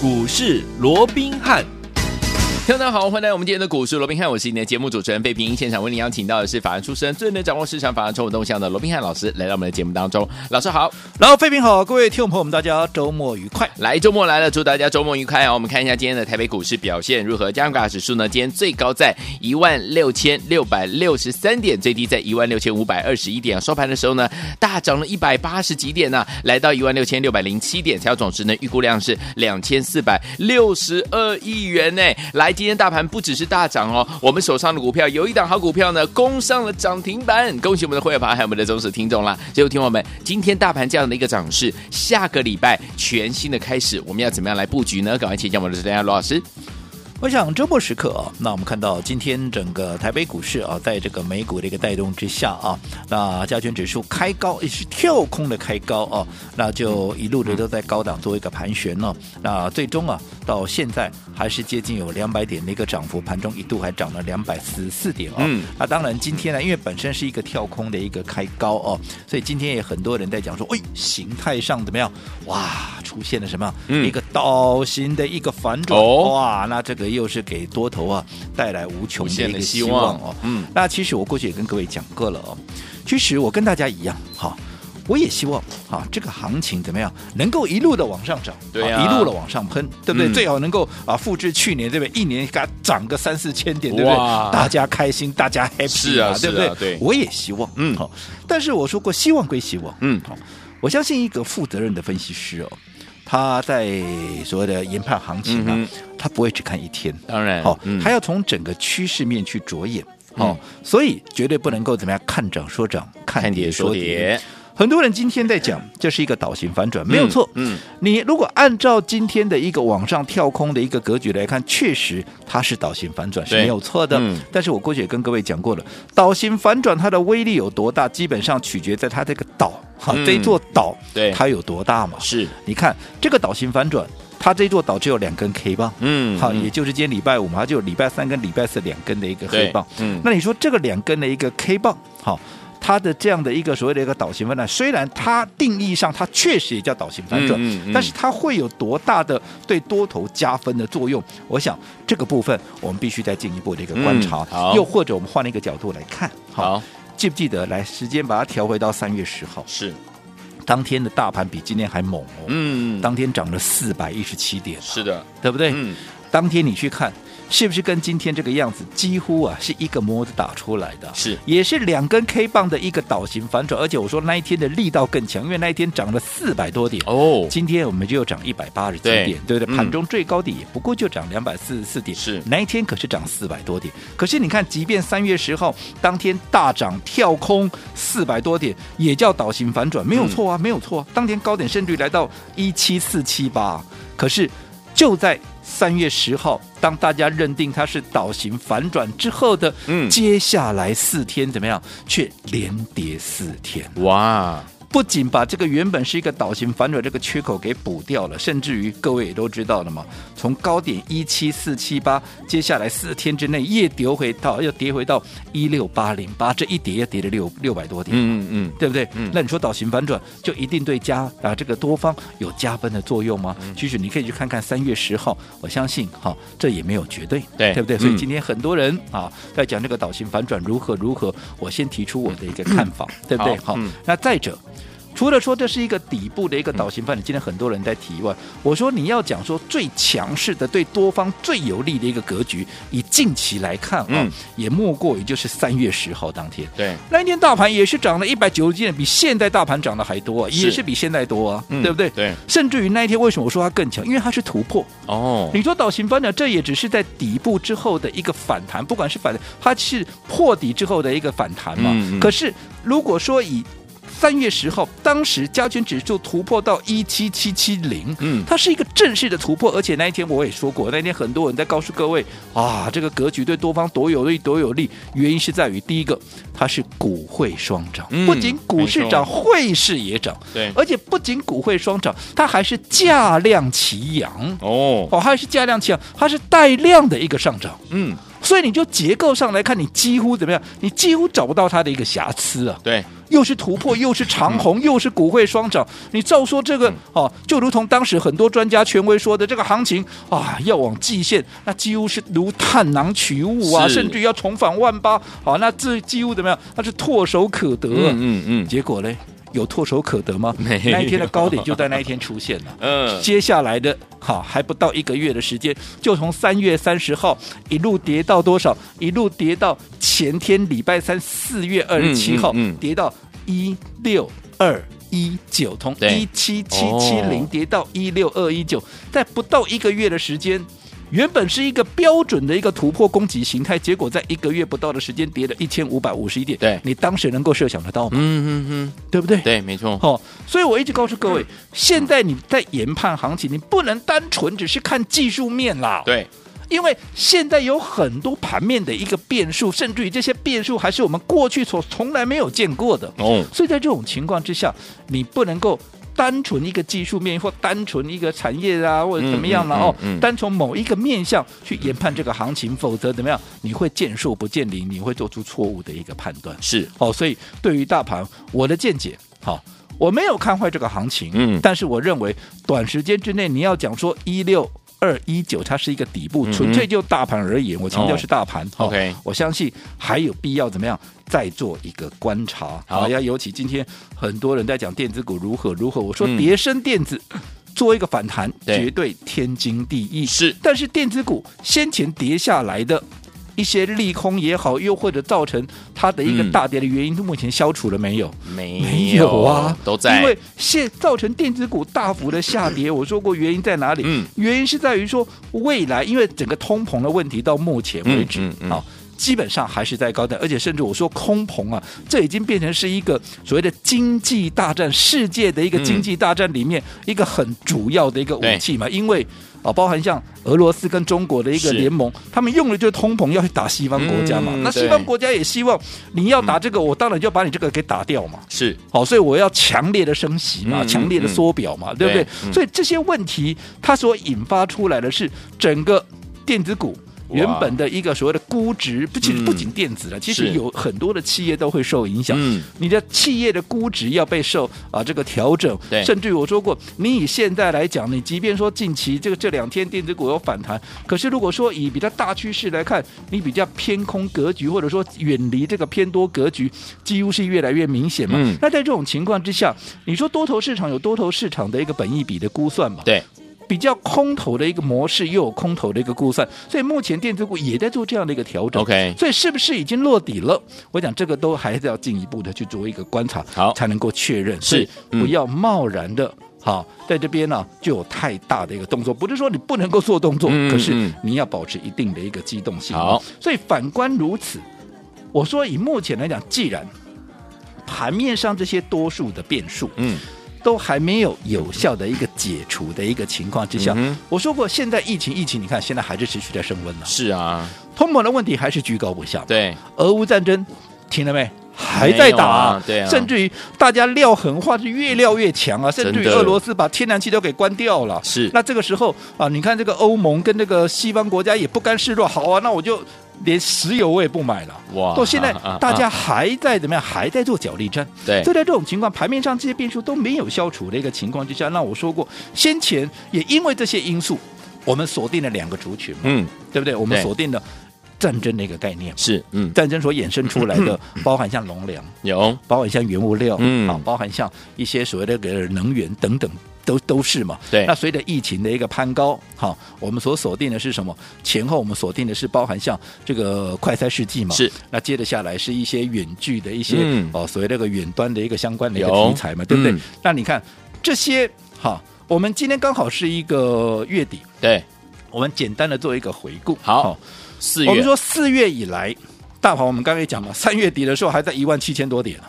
股市罗宾汉。听众好，欢迎来到我们今天的股市罗宾汉，我是你的节目主持人费平。现场为您邀请到的是法案出身、最能掌握市场法案筹码动向的罗宾汉老师，来到我们的节目当中。老师好，然后费平好，各位听众朋友们，大家周末愉快。来，周末来了，祝大家周末愉快啊！我们看一下今天的台北股市表现如何？加权指数呢，今天最高在一万六千六百六十三点，最低在一万六千五百二十一点。收盘的时候呢，大涨了一百八十几点呢、来到一万六千六百零七点。成交总值呢，预估量是两千四百六十二亿元呢。来，今天大盘不只。是大涨哦！我们手上的股票有一档好股票呢，攻上了涨停板，恭喜我们的会员朋友还有我们的忠实听众啦！最后听我们，今天大盘这样的一个涨势，下个礼拜全新的开始，我们要怎么样来布局呢？赶快请教我们的专家罗老师。我想周末时刻啊，那我们看到今天整个台北股市啊，在这个美股的一个带动之下啊，那加权指数开高也是跳空的开高啊，那就一路的都在高档做一个盘旋呢、那最终啊，到现在还是接近有两百点的一个涨幅，盘中一度还涨了两百四十四点哦。嗯。那当然今天呢，因为本身是一个跳空的一个开高哦、啊，所以今天也很多人在讲说，哎，形态上怎么样？哇，出现了什么？嗯、一个倒形的一个反转、哦、哇，那这个。又是给多头啊带来无穷的一个希望哦。嗯，那其实我过去也跟各位讲过了哦。其实我跟大家一样哈，我也希望啊这个行情怎么样能够一路的往上涨，对啊，一路的往上喷，对不对？嗯、最好能够啊复制去年对不对？一年给它涨个三四千点，对不对？大家开心，大家 happy 是啊，对不对？对，我也希望，嗯，好。但是我说过，希望归希望，嗯，好。我相信一个负责任的分析师哦。他在所谓的研判行情啊，嗯、他不会只看一天，当然，好、嗯，他要从整个趋势面去着眼，好、嗯，所以绝对不能够怎么样看涨说涨，看跌说跌。很多人今天在讲，这是一个倒型反转，没有错。嗯，你如果按照今天的一个往上跳空的一个格局来看，确实它是倒型反转是没有错的。嗯，但是我过去也跟各位讲过了，倒型反转它的威力有多大，基本上取决在它这个岛，哈，这座岛，对，它有多大嘛？是，你看这个倒型反转，它这座岛只有两根 K 棒，嗯，好，也就是今天礼拜五嘛，它就有礼拜三跟礼拜四两根的一个黑棒，嗯，那你说这个两根的一个 K 棒，好。它的这样的一个所谓的一个倒型反转，虽然它定义上它确实也叫倒型反转，嗯嗯、但是它会有多大的对多头加分的作用？我想这个部分我们必须再进一步的一个观察。又或者我们换了一个角度来看，好，记不记得来时间把它调回到三月十号？是，当天的大盘比今天还猛哦，嗯，当天涨了四百一十七点，是的，对不对？嗯，当天你去看。是不是跟今天这个样子几乎啊是一个模子打出来的？是，也是两根 K 棒的一个倒型反转，而且我说那一天的力道更强，因为那一天涨了四百多点哦。今天我们就涨一百八十几点，对，对不对？盘中最高点也不过就涨两百四十四点，是那一天可是涨四百多点。可是你看，即便三月十号当天大涨跳空四百多点，也叫倒型反转，没有错啊，嗯、没有错、啊。当天高点甚至来到一七四七八，可是就在。三月十号，当大家认定它是倒型反转之后的，嗯，接下来四天怎么样？却连跌四天，哇！不仅把这个原本是一个倒型反转这个缺口给补掉了，甚至于各位也都知道了嘛，从高点一七四七八，接下来四天之内又跌回到又跌回到一六八零八，这一跌又跌了六六百多点，嗯嗯嗯，对不对？嗯，那你说倒型反转就一定对加啊这个多方有加分的作用吗？嗯、其实你可以去看看三月十号，我相信哈这也没有绝对，对对不对？所以今天很多人啊在讲这个倒型反转如何如何，我先提出我的一个看法，嗯、对不对？好，那再者。除了说这是一个底部的一个倒型反转，今天很多人在提外，我说你要讲说最强势的、对多方最有利的一个格局，以近期来看啊，嗯、也莫过于就是三月十号当天，对，那一天大盘也是涨了一百九十点，比现在大盘涨的还多，啊也是比现在多啊，嗯、对不对？对，甚至于那一天为什么我说它更强？因为它是突破哦。你说倒型反转，这也只是在底部之后的一个反弹，不管是反弹，它是破底之后的一个反弹嘛。嗯嗯，可是如果说以三月十号，当时加权指数突破到一七七七零，嗯，它是一个正式的突破，而且那一天我也说过，那一天很多人在告诉各位啊，这个格局对多方多有利多有利，原因是在于第一个，它是股汇双涨，不仅股市涨，汇市也涨，对，而且不仅股汇双涨，它还是价量齐扬，哦，哦，还是价量齐扬，它是带量的一个上涨，嗯，所以你就结构上来看，你几乎怎么样？你几乎找不到它的一个瑕疵啊，对。又是突破，又是长虹，又是股汇双涨。你照说这个哦，就如同当时很多专家权威说的，这个行情啊，要往季线，那几乎是如探囊取物啊，甚至要重返万八。好，那这几乎怎么样？那是唾手可得。嗯嗯嗯。结果呢？有唾手可得吗？那一天的高点就在那一天出现了。嗯，接下来的好还不到一个月的时间，就从三月三十号一路跌到多少？一路跌到前天礼拜三四月二十七号，跌到一六二一九，从一七七七零跌到一六二一九，在不到一个月的时间。原本是一个标准的一个突破攻击形态，结果在一个月不到的时间跌了一千五百五十一点。对，你当时能够设想得到吗？嗯嗯嗯，对不对？对，没错。哦，所以我一直告诉各位，现在你在研判行情，你不能单纯只是看技术面啦。对，因为现在有很多盘面的一个变数，甚至于这些变数还是我们过去所从来没有见过的。哦，所以在这种情况之下，你不能够。单纯一个技术面，或单纯一个产业啊，或者怎么样了、啊、哦？单从某一个面向去研判这个行情，否则怎么样？你会见树不见林，你会做出错误的一个判断。是哦，所以对于大盘，我的见解，好、哦，我没有看坏这个行情，嗯，但是我认为短时间之内你要讲说一六。二一九，它是一个底部，纯粹就大盘而言，嗯、我强调是大盘。哦、OK，我相信还有必要怎么样再做一个观察。好，要尤其今天很多人在讲电子股如何如何，我说叠升电子、嗯、做一个反弹，绝对天经地义。是，但是电子股先前跌下来的。一些利空也好，又或者造成它的一个大跌的原因，目前消除了没有？没有，没有啊，都在。因为现造成电子股大幅的下跌，我说过原因在哪里？嗯，原因是在于说未来，因为整个通膨的问题到目前为止，嗯，嗯，嗯，好，基本上还是在高点，而且甚至我说空膨啊，这已经变成是一个所谓的经济大战，世界的一个经济大战里面一个很主要的一个武器嘛，因为。啊，包含像俄罗斯跟中国的一个联盟，他们用的就是通膨要去打西方国家嘛。嗯、那西方国家也希望你要打这个，我当然就把你这个给打掉嘛。是，好，所以我要强烈的升息嘛，强、嗯、烈的缩表嘛，嗯、对不对，对？所以这些问题它所引发出来的是整个电子股。原本的一个所谓的估值，不仅不仅电子了，其实有很多的企业都会受影响。嗯，你的企业的估值要被受啊这个调整，甚至于我说过，你以现在来讲，你即便说近期这个这两天电子股有反弹，可是如果说以比较大趋势来看，你比较偏空格局，或者说远离这个偏多格局，几乎是越来越明显嘛。嗯，那在这种情况之下，你说多头市场有多头市场的一个本益比的估算嘛？对。比较空头的一个模式，又有空头的一个估算，所以目前电子股也在做这样的一个调整。OK，所以是不是已经落底了？我讲这个都还是要进一步的去做一个观察，好才能够确认。是，不要贸然的，好在这边呢就有太大的一个动作。不是说你不能够做动作，嗯、可是你要保持一定的一个机动性。好，所以反观如此，我说以目前来讲，既然盘面上这些多数的变数，嗯。都还没有有效的一个解除的一个情况之下，嗯、我说过，现在疫情疫情，你看现在还是持续在升温呢。是啊，通膨的问题还是居高不下。对，俄乌战争停了没？还在打、啊，对啊，甚至于大家撂狠话是越撂越强啊，甚至于俄罗斯把天然气都给关掉了。是，那这个时候啊，你看这个欧盟跟这个西方国家也不甘示弱，好啊，那我就。连石油我也不买了，哇！到现在 大家还在怎么样？还在做角力战。对，就在这种情况，盘面上这些变数都没有消除的一个情况之下，那我说过，先前也因为这些因素，我们锁定了两个族群嘛，嗯，对不对？我们锁定了战争的一个概念，是，嗯，战争所衍生出来的，包含像农粮，有，包含像原物料，嗯，啊，包含像一些所谓的个能源等等。都都是嘛，对。那随着疫情的一个攀高，好，我们所锁定的是什么？前后我们锁定的是包含像这个快筛试剂嘛，是。那接着下来是一些远距的一些、嗯、哦，所谓那个远端的一个相关的一个题材嘛，对不对、嗯？那你看这些，哈，我们今天刚好是一个月底，对，我们简单的做一个回顾。好，四月，我们说四月以来，大盘我们刚才讲了，三月底的时候还在一万七千多点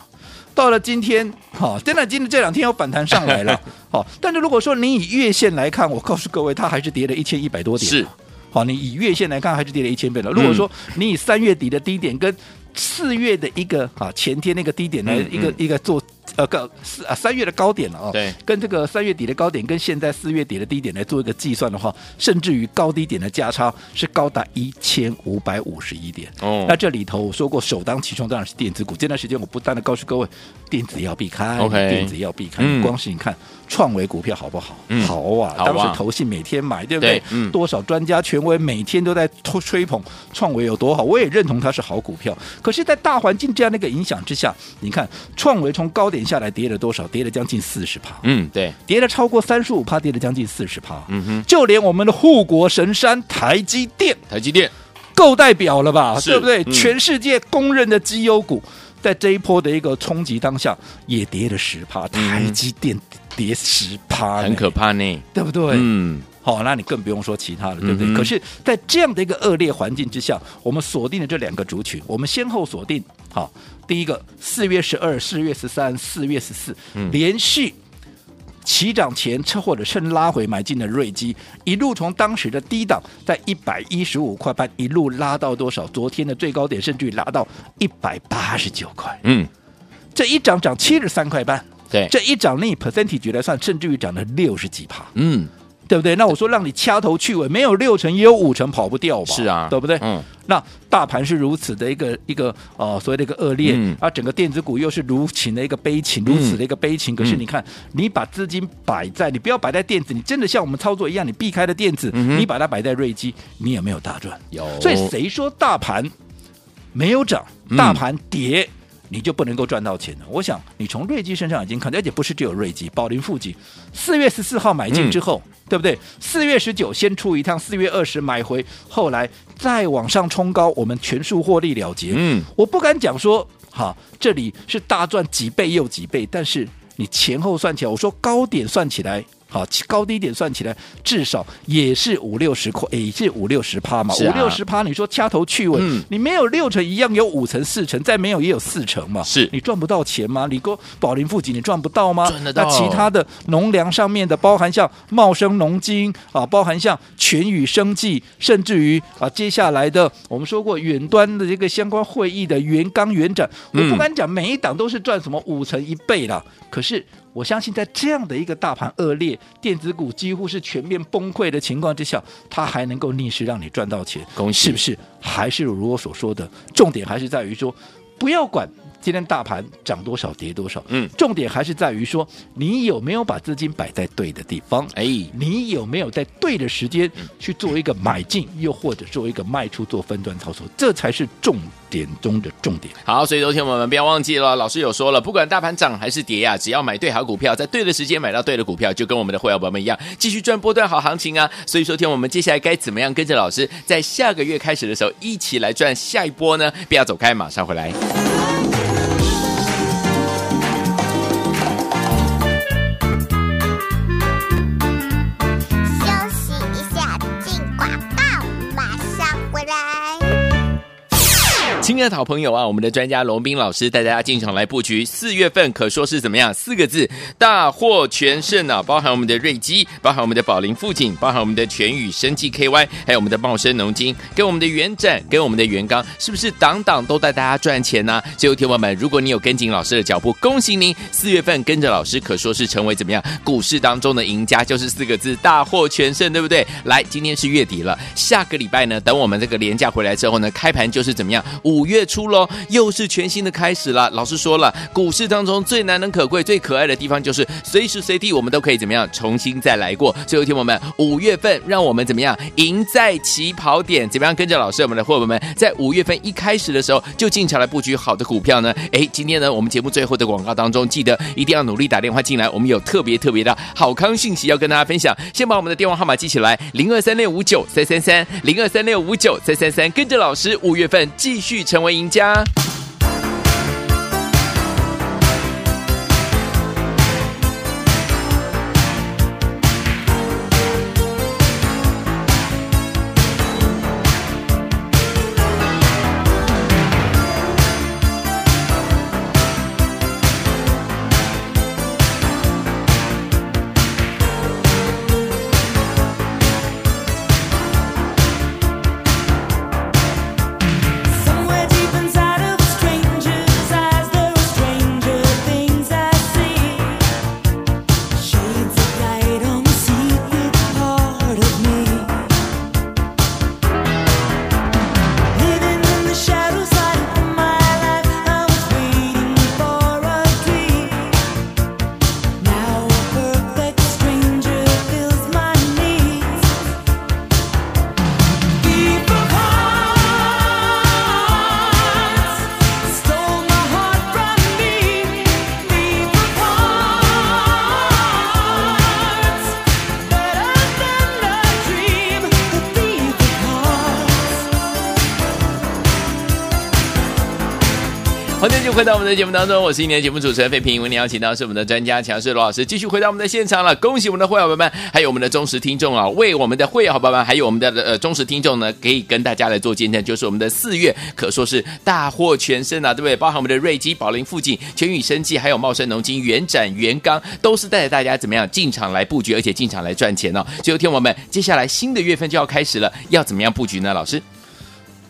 到了今天，好，真的今天这两天有反弹上来了，好，但是如果说你以月线来看，我告诉各位，它还是跌了一千一百多点，是，好，你以月线来看还是跌了一千倍了。如果说你以三月底的低点跟四月的一个啊前天那个低点来一个、嗯、一个做呃个四啊三月的高点了哦，对，跟这个三月底的高点跟现在四月底的低点来做一个计算的话，甚至于高低点的价差是高达一千五百五十一点。哦，那这里头我说过，首当其冲当然是电子股。这段时间我不断的告诉各位，电子要避开，OK，电子要避开。嗯、光是你看创维股票好不好？嗯、好啊，当时投信每天买，对不对？对嗯、多少专家权威每天都在吹捧创维有多好，我也认同它是好股票。可是，在大环境这样的一个影响之下，你看创维从高点下来跌了多少？跌了将近四十趴。嗯，对，跌了超过三十五趴，跌了将近四十趴。嗯哼，就连我们的护国神山台积电，台积电够代表了吧？对不对？嗯、全世界公认的绩优股。在这一波的一个冲击当下，也跌了十趴，台积电跌十趴，很可怕呢，对不对？嗯，好，那你更不用说其他的，对不对？嗯、可是，在这样的一个恶劣环境之下，我们锁定了这两个族群，我们先后锁定，好，第一个四月十二、四月十三、四月十四，连续。起涨前，车或者趁拉回买进的瑞基，一路从当时的低档在一百一十五块半，一路拉到多少？昨天的最高点甚至于拉到一百八十九块。嗯，这一涨涨七十三块半。对，这一涨，你以 percentage 来算，甚至于涨了六十几趴。嗯。对不对？那我说让你掐头去尾，没有六成也有五成跑不掉吧？是啊，对不对？嗯。那大盘是如此的一个一个呃所谓的一个恶劣，嗯、啊，整个电子股又是如此的一个悲情，如此的一个悲情。嗯、可是你看，你把资金摆在，你不要摆在电子，你真的像我们操作一样，你避开了电子，嗯、你把它摆在瑞基，你也没有大赚？有。所以谁说大盘没有涨，大盘跌？嗯你就不能够赚到钱了。我想你从瑞基身上已经看到，而且不是只有瑞基，宝林富锦，四月十四号买进之后，嗯、对不对？四月十九先出一趟，四月二十买回，后来再往上冲高，我们全数获利了结。嗯，我不敢讲说哈，这里是大赚几倍又几倍，但是你前后算起来，我说高点算起来。好，高低点算起来，至少也是五六十块，也是五六十趴嘛。五六十趴，你说掐头去尾，嗯、你没有六成一样，有五成四成，再没有也有四成嘛。是你赚不到钱吗？你说宝林富锦，你赚不到吗？赚得到。那其他的农粮上面的，包含像茂生农金啊，包含像全宇生技，甚至于啊，接下来的我们说过远端的这个相关会议的元钢、元展，我不敢讲每一档都是赚什么五成一倍啦，可是。我相信，在这样的一个大盘恶劣、电子股几乎是全面崩溃的情况之下，它还能够逆势让你赚到钱，恭喜！是不是？还是如我所说的，重点还是在于说，不要管。今天大盘涨多少跌多少，嗯，重点还是在于说你有没有把资金摆在对的地方，哎，你有没有在对的时间去做一个买进，又或者做一个卖出，做分段操作，这才是重点中的重点。好，所以昨天我们不要忘记了，老师有说了，不管大盘涨还是跌呀、啊，只要买对好股票，在对的时间买到对的股票，就跟我们的会员朋友们一样，继续赚波段好行情啊。所以说，天我们接下来该怎么样跟着老师，在下个月开始的时候一起来赚下一波呢？不要走开，马上回来。亲爱的好朋友啊，我们的专家龙斌老师带大家进场来布局，四月份可说是怎么样？四个字，大获全胜啊！包含我们的瑞基，包含我们的宝林富锦，包含我们的全宇生技 KY，还有我们的茂生农金，跟我们的元展，跟我们的元刚，是不是档档都带大家赚钱呢、啊？最后，听友们，如果你有跟紧老师的脚步，恭喜您，四月份跟着老师可说是成为怎么样？股市当中的赢家，就是四个字，大获全胜，对不对？来，今天是月底了，下个礼拜呢，等我们这个连假回来之后呢，开盘就是怎么样？五。五月初喽，又是全新的开始了。老师说了，股市当中最难能可贵、最可爱的地方，就是随时随地我们都可以怎么样重新再来过。最后听，我们五月份让我们怎么样赢在起跑点？怎么样跟着老师，我们的伙伴们在五月份一开始的时候就进场来布局好的股票呢？哎，今天呢，我们节目最后的广告当中，记得一定要努力打电话进来，我们有特别特别的好康信息要跟大家分享。先把我们的电话号码记起来：零二三六五九三三三，零二三六五九三三三，跟着老师五月份继续。成为赢家。我们的节目当中，我是今年节目主持人费平。为您邀请到是我们的专家强势罗老师，继续回到我们的现场了。恭喜我们的会员伙伴们，还有我们的忠实听众啊！为我们的会员朋友们，还有我们的呃忠实听众呢，可以跟大家来做见证，就是我们的四月可说是大获全胜啊，对不对？包含我们的瑞基、宝林、富锦、全宇生技，还有茂生农金、元展、元刚，都是带着大家怎么样进场来布局，而且进场来赚钱哦。最后听我们，接下来新的月份就要开始了，要怎么样布局呢？老师？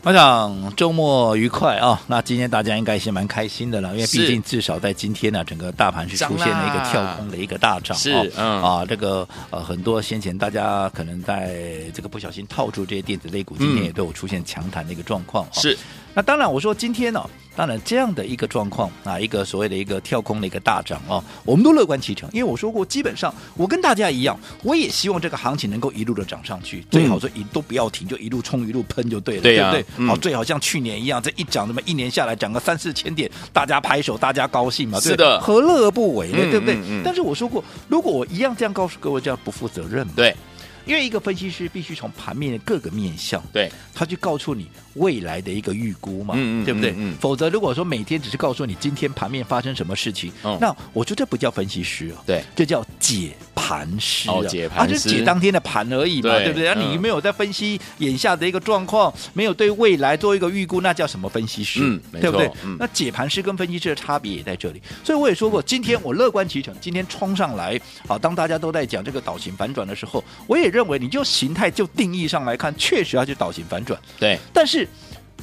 我想周末愉快啊、哦！那今天大家应该是蛮开心的了，因为毕竟至少在今天呢，整个大盘是出现了一个跳空的一个大涨，是、哦、嗯啊，这个呃很多先前大家可能在这个不小心套住这些电子类股，今天也都有出现强弹的一个状况，是。那当然，我说今天呢、哦，当然这样的一个状况啊，一个所谓的一个跳空的一个大涨哦，我们都乐观其成，因为我说过，基本上我跟大家一样，我也希望这个行情能够一路的涨上去，最好说一都不要停，就一路冲一路喷就对了，对、啊，对不对？好，最好像去年一样，这一涨，那么一年下来涨个三四千点，大家拍手，大家高兴嘛，对是的，何乐而不为呢？嗯、对不对？但是我说过，如果我一样这样告诉各位，这样不负责任嘛？对。因为一个分析师必须从盘面的各个面向，对，他去告诉你未来的一个预估嘛，嗯嗯，对不对？否则如果说每天只是告诉你今天盘面发生什么事情，嗯、那我觉得这不叫分析师啊，对，这叫解盘师啊，哦、解盘师，啊，就解当天的盘而已嘛，对，对不对？那、嗯、你没有在分析眼下的一个状况，没有对未来做一个预估，那叫什么分析师？嗯，对不对？嗯、那解盘师跟分析师的差别也在这里。所以我也说过，今天我乐观其成，今天冲上来，好，当大家都在讲这个倒型反转的时候，我也认为你就形态就定义上来看，确实要去倒型反转。对，但是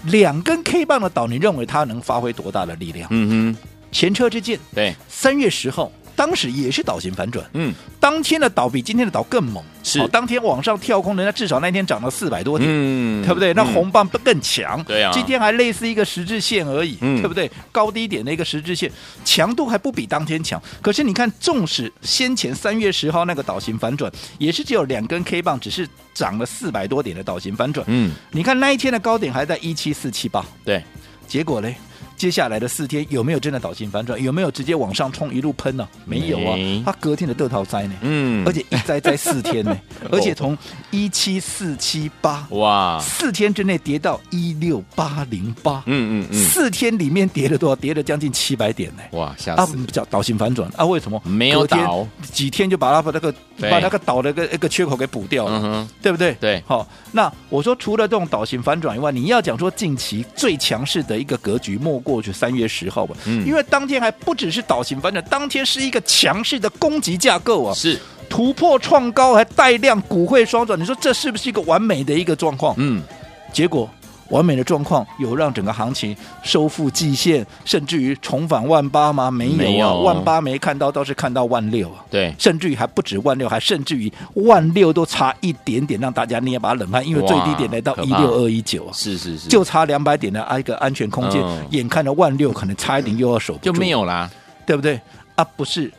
两根 K 棒的岛，你认为它能发挥多大的力量？嗯哼，前车之鉴。对，三月十号。当时也是倒型反转，嗯，当天的倒比今天的倒更猛，是，哦、当天往上跳空，人家至少那天涨了四百多点，嗯，对不对？那红棒更强，对、嗯、啊，今天还类似一个十字线而已，嗯，对不对？高低点的一个十字线，强度还不比当天强。可是你看，纵使先前三月十号那个倒型反转，也是只有两根 K 棒，只是涨了四百多点的倒型反转，嗯，你看那一天的高点还在一七四七八，对，结果嘞？接下来的四天有没有真的倒型反转？有没有直接往上冲一路喷呢、啊？没有啊，他隔天的豆桃灾呢，嗯，而且一灾灾四天呢，而且从一七四七八哇，四天之内跌到一六八零八，嗯嗯嗯，四天里面跌了多少？跌了将近七百点呢，哇，吓死！啊，叫倒型反转啊？为什么没有倒？几天就把它把那个把那个倒的个一个缺口给补掉了，嗯、对不对？对，好，那我说除了这种倒型反转以外，你要讲说近期最强势的一个格局，莫。过去三月十号吧，嗯，因为当天还不只是倒型反转，当天是一个强势的攻击架构啊，是突破创高还带量股汇双转，你说这是不是一个完美的一个状况？嗯，结果。完美的状况有让整个行情收复季线，甚至于重返万八吗？没有啊，万八没看到，倒是看到万六啊。对，甚至于还不止万六，还甚至于万六都差一点点，让大家捏把冷汗，因为最低点来到一六二一九啊，是是是，就差两百点的一个安全空间，嗯，眼看着万六可能差一点又要守不住，就没有啦，对不对？啊，不是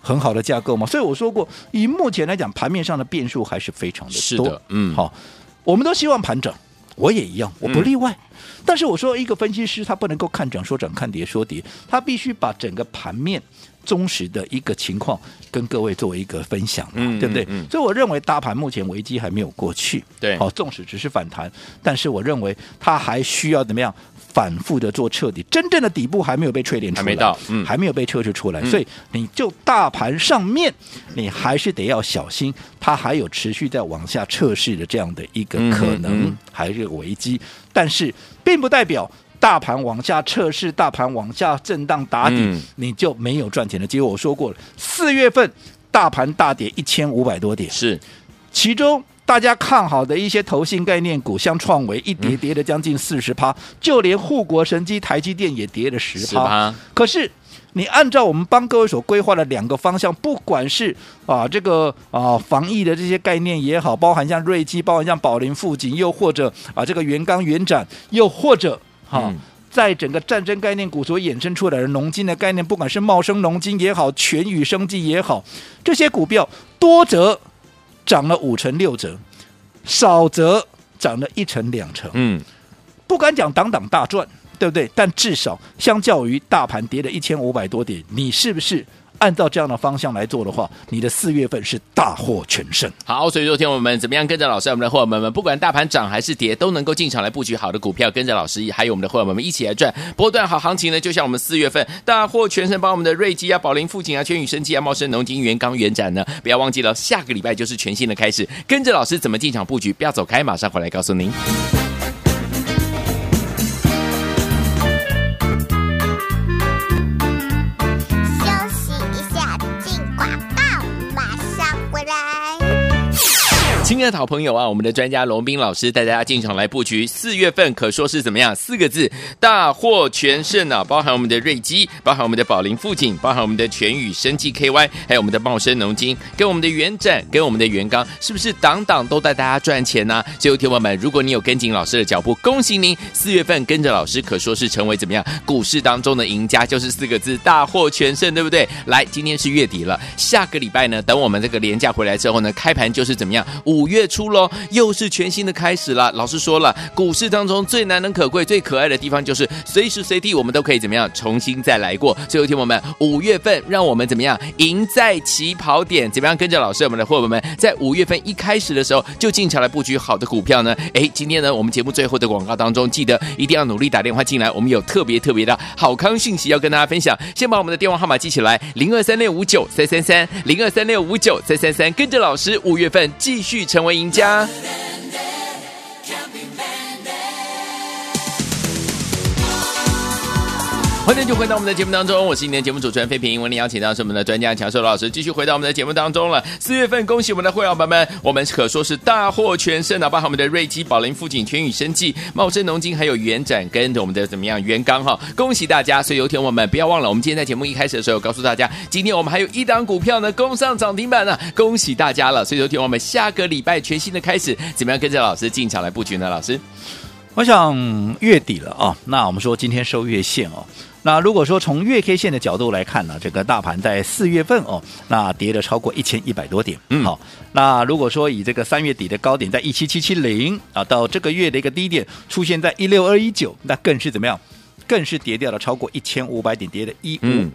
很好的架构嘛？所以我说过，以目前来讲，盘面上的变数还是非常的多。是的，嗯，好，我们都希望盘整。我也一样，我不例外。嗯、但是我说，一个分析师他不能够看涨说涨，看跌说跌，他必须把整个盘面忠实的一个情况跟各位作为一个分享，嗯、对不对？所以我认为大盘目前危机还没有过去，对，好，纵使只是反弹，但是我认为它还需要怎么样？反复的做彻底，真正的底部还没有被淬炼出来，还没到，嗯，还没有被测试出来，嗯，所以你就大盘上面，你还是得要小心，它还有持续在往下测试的这样的一个可能，嗯、还是有危机，但是并不代表大盘往下测试，大盘往下震荡打底，嗯，你就没有赚钱的机会。我说过了，四月份大盘大跌一千五百多点，是。其中。大家看好的一些投信概念股，像创维一跌跌了将近四十趴，就连护国神机台积电也跌了十趴。可是你按照我们帮各位所规划的两个方向，不管是啊这个啊防疫的这些概念也好，包含像瑞基，包含像宝林富锦，又或者啊这个元刚元展，又或者哈、啊嗯，在整个战争概念股所衍生出来的农金的概念，不管是茂生农金也好，全宇生技也好，这些股票多则。涨了五成六折，少则涨了一成两成。嗯，不敢讲挡挡大赚，对不对？但至少相较于大盘跌了一千五百多点，你是不是按照这样的方向来做的话，你的四月份是大获全胜。好，所以说，听我们怎么样跟着老师，我们的伙伴们，不管大盘涨还是跌，都能够进场来布局好的股票，跟着老师，还有我们的伙伴们一起来赚波段好行情呢。就像我们四月份大获全胜，把我们的瑞基啊、宝林、富锦啊、全宇生机啊、茂生农金、元刚、元展呢，不要忘记了，下个礼拜就是全新的开始，跟着老师怎么进场布局，不要走开，马上回来告诉您。的好朋友啊，我们的专家龙斌老师带大家进场来布局，四月份可说是怎么样？四个字，大获全胜啊！包含我们的瑞基，包含我们的宝林富锦，包含我们的全宇生技 KY，还有我们的茂生农金，跟我们的元展，跟我们的元刚，是不是档档都带大家赚钱呢、啊？最后，听友们，如果你有跟紧老师的脚步，恭喜您，四月份跟着老师可说是成为怎么样？股市当中的赢家，就是四个字，大获全胜，对不对？来，今天是月底了，下个礼拜呢，等我们这个连假回来之后呢，开盘就是怎么样？五。月初喽，又是全新的开始了。老师说了，股市当中最难能可贵、最可爱的地方，就是随时随地我们都可以怎么样重新再来过。最后听我们五月份，让我们怎么样赢在起跑点？怎么样跟着老师我们的伙伴们，在五月份一开始的时候就进场来布局好的股票呢？哎，今天呢，我们节目最后的广告当中，记得一定要努力打电话进来，我们有特别特别的好康讯息要跟大家分享。先把我们的电话号码记起来：零二三六五九三三三，零二三六五九三三三，跟着老师五月份继续成。成为赢家。欢迎就回到我们的节目当中，我是今天节目主持人费平。为您邀请到是我们的专家强寿老师，继续回到我们的节目当中了。四月份，恭喜我们的会员朋友们，我们可说是大获全胜，哪怕我们的瑞基、宝林、富锦、全宇生技、茂盛农金，还有元展跟着我们的怎么样元刚哈，恭喜大家！所以有听我们不要忘了，我们今天在节目一开始的时候告诉大家，今天我们还有一档股票呢攻上涨停板呢，恭喜大家了！所以有听我们下个礼拜全新的开始，怎么样跟着老师进场来布局呢？老师，我想月底了啊，那我们说今天收月线哦。那如果说从月 K 线的角度来看呢，这个大盘在四月份哦，那跌了超过一千一百多点，嗯，好。那如果说以这个三月底的高点在一七七七零啊，到这个月的一个低点出现在一六二一九，那更是怎么样？更是跌掉了超过一千五百点，跌了一五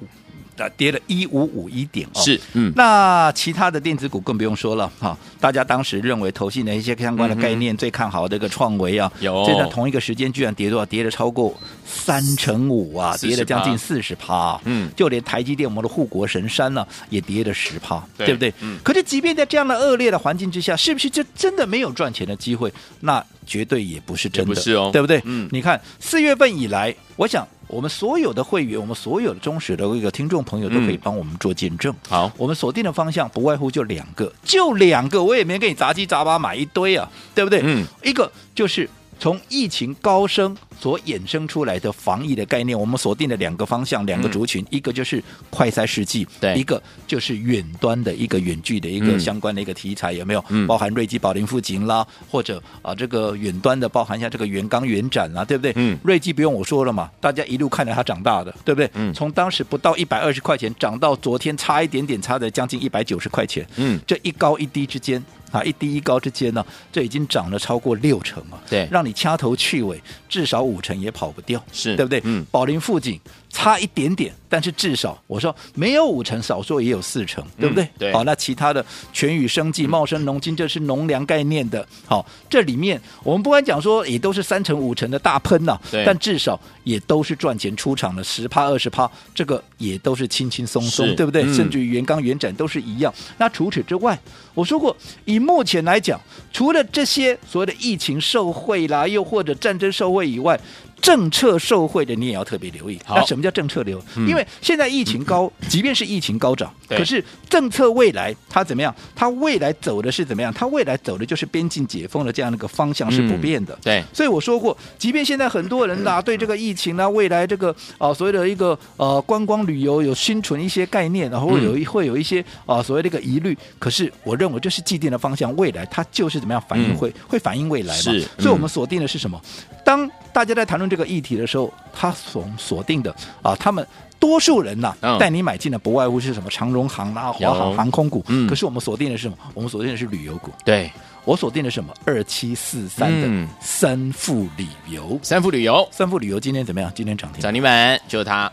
跌了一五五一点哦，是，嗯，那其他的电子股更不用说了哈。大家当时认为投信的一些相关的概念最看好的一个创维啊，有，就在同一个时间居然跌多少？跌了超过三成五啊，跌了将近四十趴。嗯，就连台积电我们的护国神山呢，也跌了十趴，对不对？嗯。可是即便在这样的恶劣的环境之下，是不是就真的没有赚钱的机会？那绝对也不是真的，不是哦，对不对？嗯。你看四月份以来，我想。我们所有的会员，我们所有的忠实的一个听众朋友都可以帮我们做见证。好，我们锁定的方向不外乎就两个，就两个，我也没给你杂七杂八买一堆啊，对不对？嗯，一个就是从疫情高升。所衍生出来的防疫的概念，我们锁定了两个方向，两个族群，嗯、一个就是快筛试剂，对，一个就是远端的一个远距的一个相关的一个题材，嗯、有没有？嗯、包含瑞基、宝林、富锦啦，或者啊这个远端的，包含像这个元刚、元展啦，对不对？嗯，瑞基不用我说了嘛，大家一路看着它长大的，对不对？嗯，从当时不到一百二十块钱，涨到昨天差一点点，差的将近一百九十块钱，嗯，这一高一低之间啊，一低一高之间呢，这已经涨了超过六成啊，对，让你掐头去尾，至少。五成也跑不掉，是对不对？嗯，宝林富锦差一点点。但是至少我说没有五成，少说也有四成，对不对？嗯、对。好，那其他的全宇生技、茂生农金，这是农粮概念的。好，这里面我们不管讲说也都是三成五成的大喷呐。但至少也都是赚钱出场的十趴二十趴，这个也都是轻轻松松，对不对？嗯、甚至于元刚元展都是一样。那除此之外，我说过，以目前来讲，除了这些所谓的疫情受惠啦，又或者战争受惠以外，政策受惠的你也要特别留意。那什么叫政策流？嗯、因为现在疫情高，即便是疫情高涨，可是政策未来它怎么样？它未来走的是怎么样？它未来走的就是边境解封的这样的一个方向是不变的。对，所以我说过，即便现在很多人啊对这个疫情呢，未来这个啊所谓的一个呃观光旅游有心存一些概念，然后有一会有一些啊所谓的一个疑虑，可是我认为这是既定的方向，未来它就是怎么样反映会会反映未来嘛。是，所以我们锁定的是什么？当大家在谈论这个议题的时候，他所锁定的啊，他们。多数人呐、啊，带你买进的不外乎是什么长荣航啦、华航航空股。嗯，可是我们锁定的是什么？我们锁定的是旅游股。对，我锁定的是什么？二七四三的三富旅游。三富旅游，三富旅游今天怎么样？今天涨停，涨停板就是它。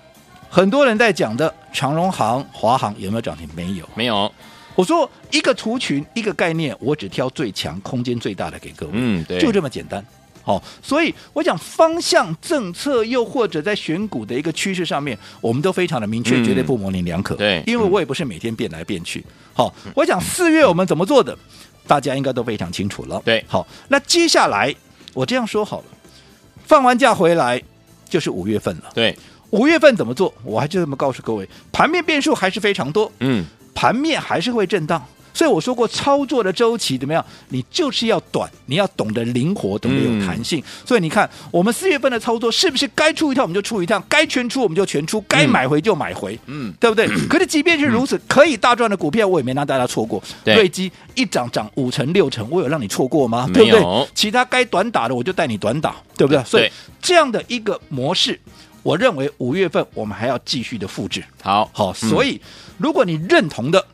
很多人在讲的长荣航、华航有没有涨停？没有，没有。我说一个图群，一个概念，我只挑最强、空间最大的给各位。嗯，对，就这么简单。好、哦，所以我讲方向、政策，又或者在选股的一个趋势上面，我们都非常的明确，嗯、绝对不模棱两可。对，因为我也不是每天变来变去。好、哦，我讲四月我们怎么做的，大家应该都非常清楚了。对，好，那接下来我这样说好了，放完假回来就是五月份了。对，五月份怎么做？我还就这么告诉各位，盘面变数还是非常多。嗯，盘面还是会震荡。所以我说过，操作的周期怎么样？你就是要短，你要懂得灵活，懂得有弹性。嗯、所以你看，我们四月份的操作是不是该出一趟我们就出一趟，该全出我们就全出，该买回就买回，嗯，对不对？可是即便是如此，可以大赚的股票，我也没让大家错过。瑞基一涨涨五成六成，我有让你错过吗？对不对？其他该短打的，我就带你短打，对不对？所以这样的一个模式，我认为五月份我们还要继续的复制。好好，所以如果你认同的。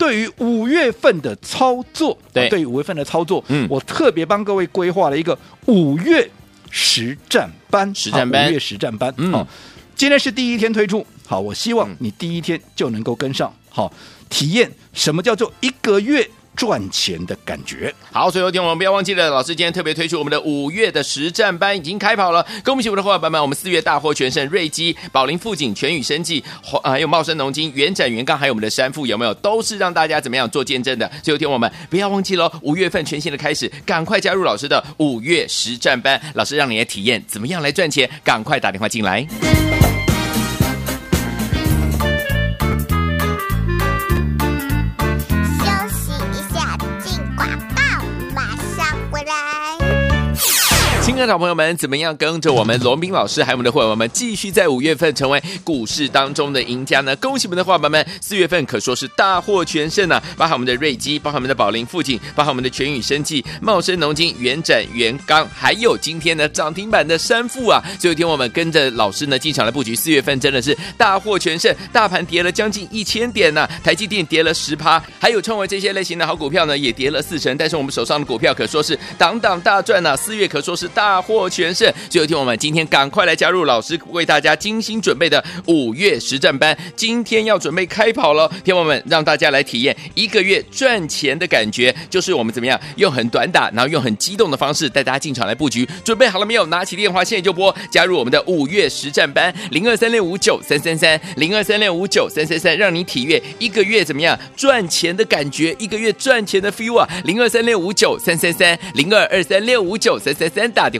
对于五月份的操作，对，对于五月份的操作，嗯，我特别帮各位规划了一个五月实战班，实战班，五月实战班，嗯，好，今天是第一天推出，好，我希望你第一天就能够跟上，好，体验什么叫做一个月。赚钱的感觉。好，所以有听我们不要忘记了，老师今天特别推出我们的五月的实战班已经开跑了，恭喜我们的伙伴们，我们四月大获全胜，瑞基、宝林、富锦、全宇生技，还有茂生农金、元展、元刚，还有我们的山富，有没有？都是让大家怎么样做见证的。所以有听我们不要忘记喽，五月份全新的开始，赶快加入老师的五月实战班，老师让你来体验怎么样来赚钱，赶快打电话进来。亲爱的朋友们，怎么样跟着我们罗斌老师还有我们的伙伴们继续在五月份成为股市当中的赢家呢？恭喜我们的伙伴们，四月份可说是大获全胜啊！包含我们的瑞基，包含我们的宝林富锦，包含我们的全宇生技、茂生农金、元展、元刚，还有今天的涨停板的山富啊！最后一天我们跟着老师呢进场来布局，四月份真的是大获全胜，大盘跌了将近一千点呢、台积电跌了十趴，还有创维这些类型的好股票呢也跌了四成，但是我们手上的股票可说是档档大赚呐、啊！四月可说是大。大获全胜！最后听我们今天赶快来加入老师为大家精心准备的五月实战班，今天要准备开跑了，听我们让大家来体验一个月赚钱的感觉，就是我们怎么样用很短打，然后用很激动的方式带大家进场来布局。准备好了没有？拿起电话现在就拨，加入我们的五月实战班零二三六五九三三三零二三六五九三三三，让你体验一个月怎么样赚钱的感觉，一个月赚钱的 feel 啊！零二三六五九三三三零二二三六五九三三三打。电